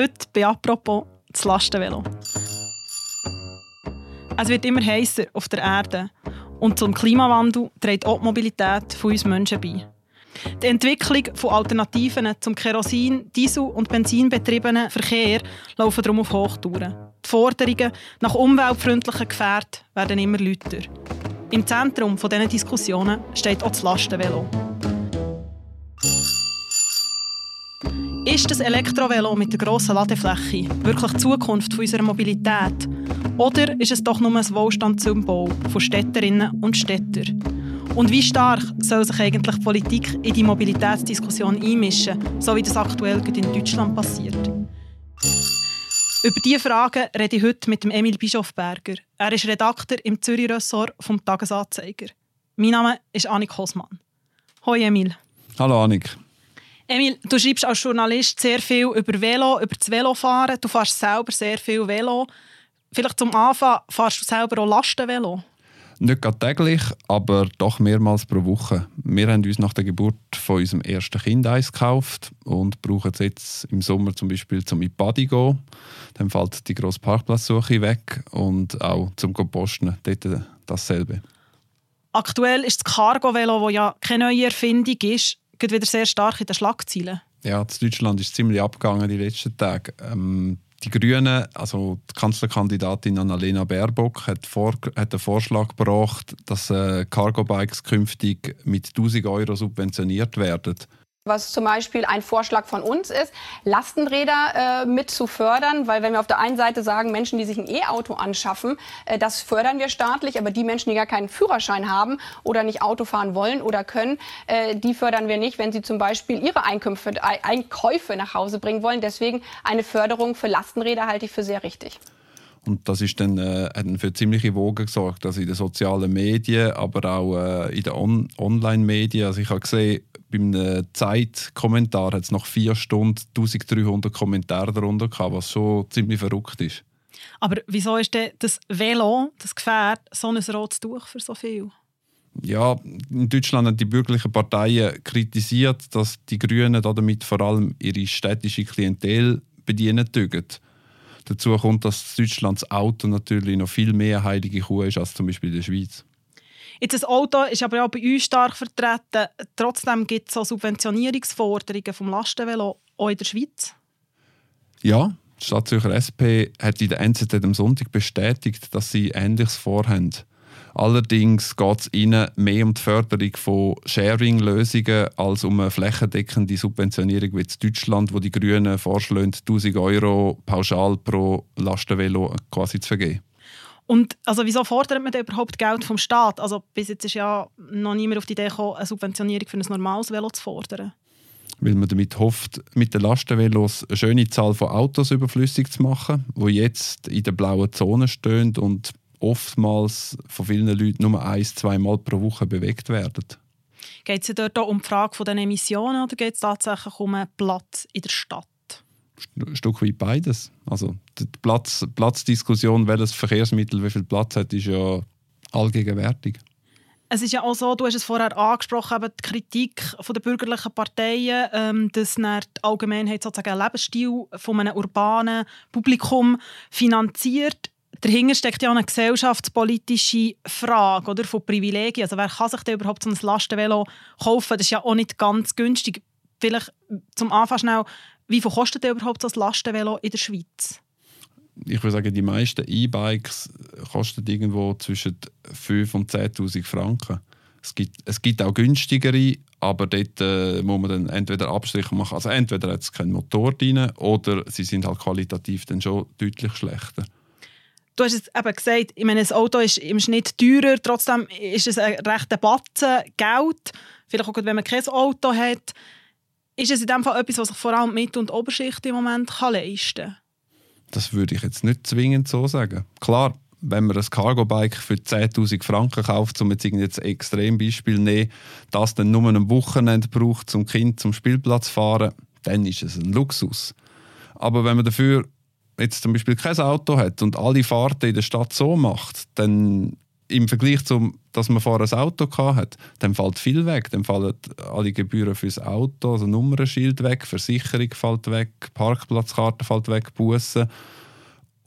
Heute bei «Apropos» das Lastenvelo. Es wird immer heißer auf der Erde und zum Klimawandel trägt auch die Mobilität von uns Menschen bei. Die Entwicklung von Alternativen zum Kerosin-, Diesel- und Benzinbetriebenen Verkehr laufen darum auf Hochtouren. Die Forderungen nach umweltfreundlichen Gefährten werden immer lauter. Im Zentrum dieser Diskussionen steht auch das Lastenvelo. Ist das Elektrovelo mit der grossen Ladefläche wirklich die Zukunft unserer Mobilität? Oder ist es doch nur ein Wohlstandssymbol von Städterinnen und Städtern? Und wie stark soll sich eigentlich die Politik in die Mobilitätsdiskussion einmischen, so wie das aktuell in Deutschland passiert? Über diese Fragen rede ich heute mit Emil Bischofberger. Er ist Redakteur im Zürich-Ressort vom Tagesanzeiger. Mein Name ist Annik Hosmann. Hoi Emil. Hallo Annik. Emil, du schreibst als Journalist sehr viel über Velo, über das Velofahren. Du fährst selber sehr viel Velo. Vielleicht zum Anfang, fährst du selber auch Lastenvelo? Nicht gerade täglich, aber doch mehrmals pro Woche. Wir haben uns nach der Geburt von unserem ersten Kind eins gekauft und brauchen es jetzt im Sommer zum Beispiel zum Ipadi gehen. Dann fällt die grosse Parkplatzsuche weg und auch zum Posten dort dasselbe. Aktuell ist das Cargo-Velo, das ja keine neue Erfindung ist, wieder sehr stark in den Schlagzeilen. Ja, das Deutschland ist ziemlich abgegangen die letzten Tage. Ähm, die Grünen, also die Kanzlerkandidatin Annalena Baerbock, hat, vor, hat einen Vorschlag gebracht, dass äh, Cargo-Bikes künftig mit 1000 Euro subventioniert werden. Was zum Beispiel ein Vorschlag von uns ist, Lastenräder äh, mit zu fördern, weil wenn wir auf der einen Seite sagen, Menschen, die sich ein E-Auto anschaffen, äh, das fördern wir staatlich, aber die Menschen, die gar keinen Führerschein haben oder nicht Auto fahren wollen oder können, äh, die fördern wir nicht, wenn sie zum Beispiel ihre Einkünfte, Einkäufe nach Hause bringen wollen. Deswegen eine Förderung für Lastenräder halte ich für sehr richtig. Und das ist dann, äh, hat dann für ziemliche Wogen gesorgt, also in den sozialen Medien, aber auch äh, in den On Online-Medien. Also ich habe gesehen, beim Zeitkommentar hat es nach vier Stunden 1300 Kommentare darunter gehabt, was schon ziemlich verrückt ist. Aber wieso ist denn das Velo, das Gefährt, so ein rotes Tuch für so viel? Ja, in Deutschland haben die bürgerlichen Parteien kritisiert, dass die Grünen damit vor allem ihre städtische Klientel bedienen dürfen. Dazu kommt, dass Deutschlands Auto natürlich noch viel mehr heilige Kuh ist als zum Beispiel in der Schweiz. Jetzt das Auto ist aber auch bei uns stark vertreten. Trotzdem gibt es Subventionierungsforderungen vom Lastenvelo auch in der Schweiz. Ja, die Stadtzürcher SP hat in der NZZ am Sonntag bestätigt, dass sie Ähnliches vorhaben. Allerdings geht es ihnen mehr um die Förderung von Sharing-Lösungen als um eine flächendeckende Subventionierung wie in Deutschland, wo die Grünen vorschlagen, 1000 Euro pauschal pro Lastenvelo quasi zu vergeben. Und also wieso fordert man überhaupt Geld vom Staat? Also bis jetzt ist ja noch niemand auf die Idee gekommen, eine Subventionierung für ein normales Velo zu fordern. Weil man damit hofft, mit den Lastenvelos eine schöne Zahl von Autos überflüssig zu machen, wo jetzt in der blauen Zone stehen und oftmals von vielen Leuten nur ein, zwei Mal pro Woche bewegt werden. Geht es dort auch um die Frage der Emissionen oder geht es tatsächlich um einen Platz in der Stadt? Ein Stück weit beides. Also die Platz, Platzdiskussion, welches Verkehrsmittel wie viel Platz hat, ist ja allgegenwärtig. Es ist ja auch so, du hast es vorher angesprochen, eben die Kritik der bürgerlichen Parteien, ähm, dass die Allgemeinheit sozusagen einen Lebensstil von einem urbanen Publikum finanziert dahinter steckt ja eine gesellschaftspolitische Frage oder, von Privilegien. Also wer kann sich denn überhaupt so ein Lastenvelo kaufen? Das ist ja auch nicht ganz günstig. Vielleicht zum Anfang schnell, wie viel kostet denn überhaupt ein Lastenvelo in der Schweiz? Ich würde sagen, die meisten E-Bikes kosten irgendwo zwischen 5.000 und 10.000 Franken. Es gibt, es gibt auch günstigere, aber dort äh, muss man dann entweder Abstriche machen. Also entweder hat es keinen Motor drin oder sie sind halt qualitativ dann schon deutlich schlechter. Du hast es eben gesagt, ich meine, das Auto ist im Schnitt teurer, trotzdem ist es ein rechter Batzen Geld. Vielleicht auch, wenn man kein Auto hat. Ist es in dem Fall etwas, was sich vor allem die Mittel- und Oberschicht im Moment kann leisten kann? Das würde ich jetzt nicht zwingend so sagen. Klar, wenn man ein Cargo-Bike für 10'000 Franken kauft, um jetzt ein Extrembeispiel zu nehmen, das dann nur ein Wochenende braucht, um Kind zum Spielplatz zu fahren, dann ist es ein Luxus. Aber wenn man dafür jetzt zum Beispiel kein Auto hat und alle Fahrten in der Stadt so macht, dann im Vergleich zum, dass man vorher ein Auto hat, dann fällt viel weg. Dann fallen alle Gebühren fürs Auto, also Nummernschild weg, Versicherung fällt weg, Parkplatzkarte fällt weg, Bussen.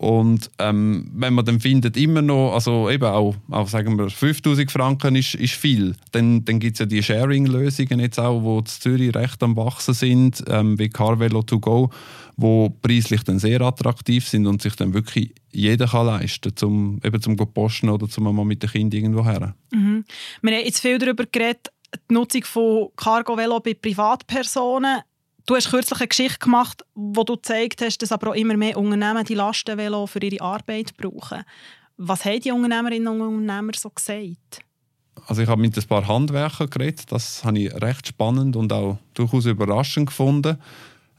Und ähm, wenn man dann findet, immer noch, also eben auch, auch sagen wir, 5000 Franken ist, ist viel, dann, dann gibt es ja die Sharing-Lösungen jetzt auch, wo in Zürich recht am Wachsen sind, ähm, wie Carvelo to go, wo preislich dann sehr attraktiv sind und sich dann wirklich jeder kann leisten zum eben zum posten oder zum mal mit den Kindern irgendwo her. Mhm. Wir haben jetzt viel darüber geredet, die Nutzung von Cargo-Velo bei Privatpersonen. Du hast kürzlich eine Geschichte gemacht, wo du gezeigt hast, dass aber auch immer mehr Unternehmen die Lastenvelo für ihre Arbeit brauchen. Was haben die Unternehmerinnen und Unternehmer so gesagt? Also ich habe mit ein paar Handwerkern geredet. Das habe ich recht spannend und auch durchaus überraschend gefunden.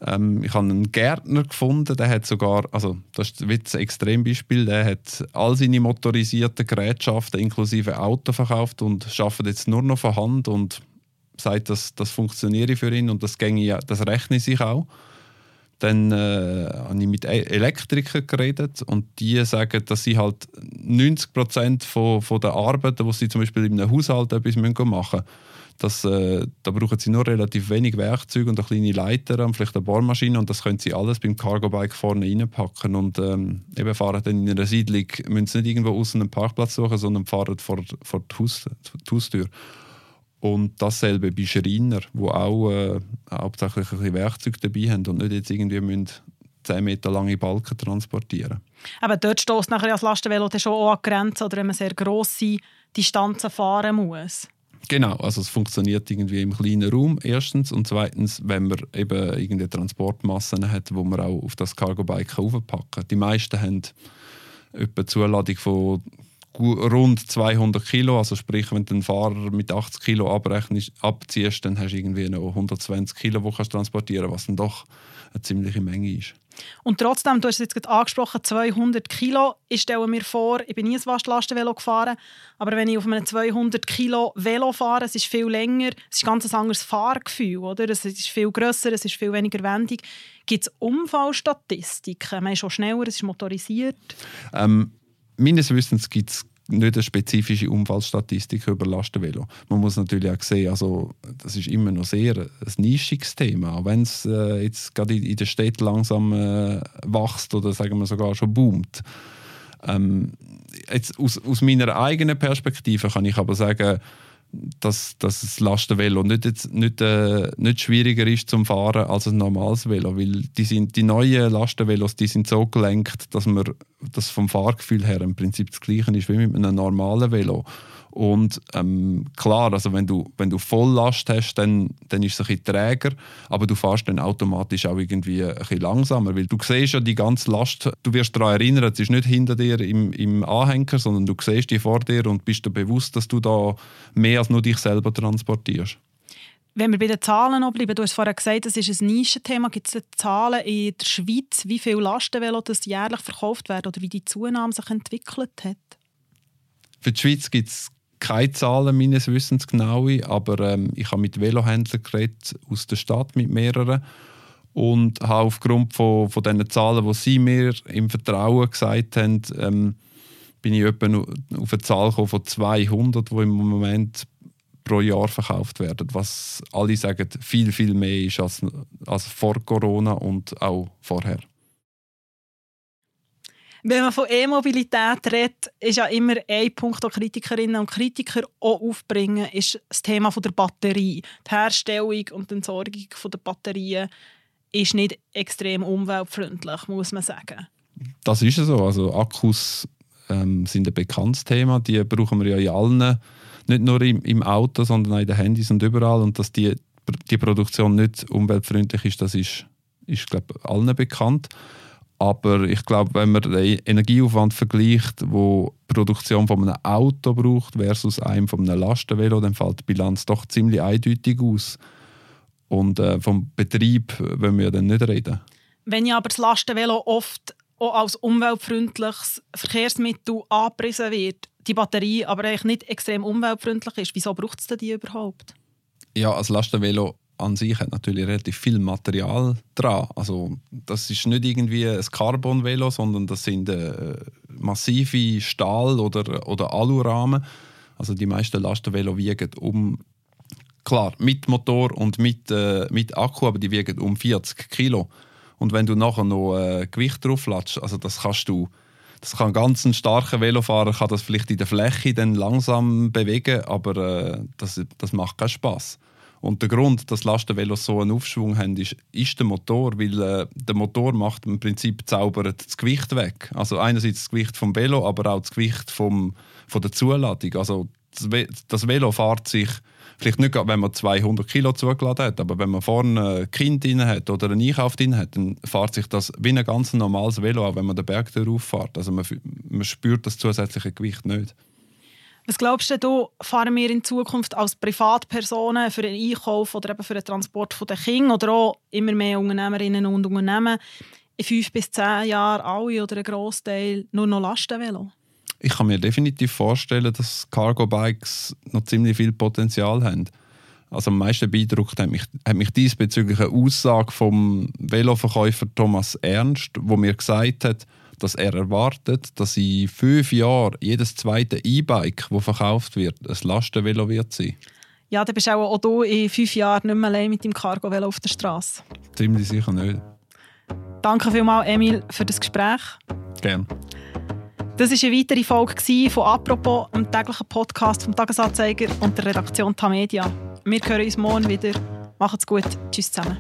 Ähm, ich habe einen Gärtner gefunden, der hat sogar, also das ist ein Extrembeispiel, der hat all seine motorisierten Gerätschaften inklusive Auto verkauft und arbeitet jetzt nur noch von Hand und sagt, dass das funktioniere für ihn und das, ginge, das rechne sich auch. Dann äh, habe ich mit e- Elektrikern geredet und die sagen, dass sie halt 90 Prozent von, von der Arbeiten, die sie zum Beispiel in einem Haushalt etwas machen müssen, das, äh, da brauchen sie nur relativ wenig Werkzeuge und eine kleine Leiter und vielleicht eine Bohrmaschine und das können sie alles beim Cargo-Bike vorne reinpacken und ähm, eben fahren dann in einer Siedlung, müssen sie nicht irgendwo außen einen Parkplatz suchen, sondern fahren vor, vor die, Haus, die Haustür. Und dasselbe bei Schreiner, die auch äh, hauptsächlich ein bisschen Werkzeug dabei haben und nicht jetzt irgendwie müssen 10 Meter lange Balken transportieren. Aber dort stößt nachher das Lastenvelo schon auch an Grenzen oder wenn man sehr grosse Distanzen fahren muss. Genau, also es funktioniert irgendwie im kleinen Raum erstens und zweitens, wenn man eben irgendeine Transportmassen hat, wo man auch auf das Cargo-Bike aufpacken kann. Die meisten haben etwa Zuladung von rund 200 Kilo, also sprich, wenn du einen Fahrer mit 80 Kilo abrechnest, abziehst, dann hast du irgendwie noch 120 Kilo, die du transportieren was dann doch eine ziemliche Menge ist. Und trotzdem, du hast es jetzt gerade angesprochen, 200 Kilo. Ich stelle mir vor, ich bin nie ein Lastenvelo gefahren, aber wenn ich auf einem 200 Kilo Velo fahre, es ist viel länger, es ist ein ganz anderes Fahrgefühl, oder? Es ist viel grösser, es ist viel weniger wendig. Gibt es Unfallstatistiken? Man ist schon schneller, es ist motorisiert. Ähm, meines Wissens gibt es nicht eine spezifische Unfallstatistik über Lastenvelo. Man muss natürlich auch sehen, also das ist immer noch sehr ein nischiges Thema, auch wenn es äh, jetzt gerade in, in der Stadt langsam äh, wächst oder sagen wir sogar schon boomt. Ähm, jetzt aus, aus meiner eigenen Perspektive kann ich aber sagen, dass, dass das Lastenvelo nicht, jetzt, nicht, äh, nicht schwieriger ist zum Fahren als ein normales Velo, weil die, sind, die neuen Lastenvelos die sind so gelenkt, dass man das vom Fahrgefühl her im Prinzip das gleiche ist wie mit einem normalen Velo. Und ähm, klar, also wenn du, wenn du Volllast hast, dann, dann ist es ein bisschen träger, aber du fährst dann automatisch auch irgendwie ein bisschen langsamer, weil du siehst ja die ganze Last, du wirst daran erinnern, es ist nicht hinter dir im, im Anhänger, sondern du siehst die vor dir und bist dir bewusst, dass du da mehr als nur dich selber transportierst. Wenn wir bei den Zahlen noch bleiben, du hast vorhin gesagt, das ist ein Nischenthema. Gibt es Zahlen in der Schweiz, wie viele Lastenvelos jährlich verkauft werden oder wie die Zunahme sich entwickelt hat? Für die Schweiz gibt es keine Zahlen meines Wissens genaue, aber ähm, ich habe mit Velohändlern geredet aus der Stadt mit mehreren und habe aufgrund von, von diesen Zahlen, die sie mir im Vertrauen gesagt haben, ähm, bin ich auf eine Zahl von 200, die im Moment pro Jahr verkauft werden, was alle sagen viel, viel mehr ist als, als vor Corona und auch vorher. Wenn man von E-Mobilität redet, ist ja immer ein Punkt, den Kritikerinnen und Kritiker auch aufbringen, ist das Thema der Batterie. Die Herstellung und die Entsorgung der Batterien ist nicht extrem umweltfreundlich, muss man sagen. Das ist so. Also Akkus ähm, sind ein bekanntes Thema. Die brauchen wir ja in allen, nicht nur im, im Auto, sondern auch in den Handys und überall. Und dass die, die Produktion nicht umweltfreundlich ist, das ist, ist glaube allen bekannt. Aber ich glaube, wenn man den Energieaufwand vergleicht, wo die Produktion von einem Auto braucht versus einem von einem Lastenvelo, dann fällt die Bilanz doch ziemlich eindeutig aus. Und äh, vom Betrieb wollen wir dann nicht reden. Wenn ja aber das Lastenvelo oft auch als umweltfreundliches Verkehrsmittel angepriesen wird, die Batterie aber eigentlich nicht extrem umweltfreundlich ist, wieso braucht es denn die überhaupt? Ja, als Lastenvelo an sich hat natürlich relativ viel Material dran. Also das ist nicht irgendwie ein Carbon-Velo, sondern das sind äh, massive Stahl- oder, oder Alurahmen. Also die meisten Lastenvelo wiegen um, klar, mit Motor und mit, äh, mit Akku, aber die wiegen um 40 Kilo. Und wenn du nachher noch äh, Gewicht drauf lässt, also das kannst du, das kann ganz ein starker Velofahrer kann das vielleicht in der Fläche dann langsam bewegen, aber äh, das, das macht keinen Spaß. Und der Grund, dass Lastenvelos so einen Aufschwung haben, ist, ist der Motor, weil äh, der Motor macht im Prinzip zaubert das Gewicht weg. Also einerseits das Gewicht vom Velo, aber auch das Gewicht vom, von der Zuladung. Also das Velo fährt sich vielleicht nicht, wenn man 200 Kilo zugeladen hat, aber wenn man vorne ein Kind drin hat oder einen Einkauf drin hat, dann fährt sich das wie ein ganz normales Velo, auch wenn man den Berg darauf fährt. Also man, man spürt das zusätzliche Gewicht nicht. Was glaubst du, fahren wir in Zukunft als Privatpersonen für den Einkauf oder eben für den Transport der Kinder oder auch immer mehr Unternehmerinnen und Unternehmen in fünf bis zehn Jahren alle oder ein Großteil nur noch Lastenvelo? Ich kann mir definitiv vorstellen, dass Cargo-Bikes noch ziemlich viel Potenzial haben. Also am meisten beeindruckt hat mich, hat mich diesbezüglich eine Aussage vom Veloverkäufer Thomas Ernst, wo mir gesagt hat, dass er erwartet, dass in fünf Jahren jedes zweite E-Bike, das verkauft wird, ein Lastenvelo wird sein. Ja, dann bist auch, auch du in fünf Jahren nicht mehr allein mit dem Cargo-Velo auf der Straße. Ziemlich sicher nicht. Danke vielmals, Emil, für das Gespräch. Gerne. Das war eine weitere Folge von «Apropos», einem täglichen Podcast vom «Tagesanzeiger» und der Redaktion Tamedia. Wir hören uns morgen wieder. Macht's gut. Tschüss zusammen.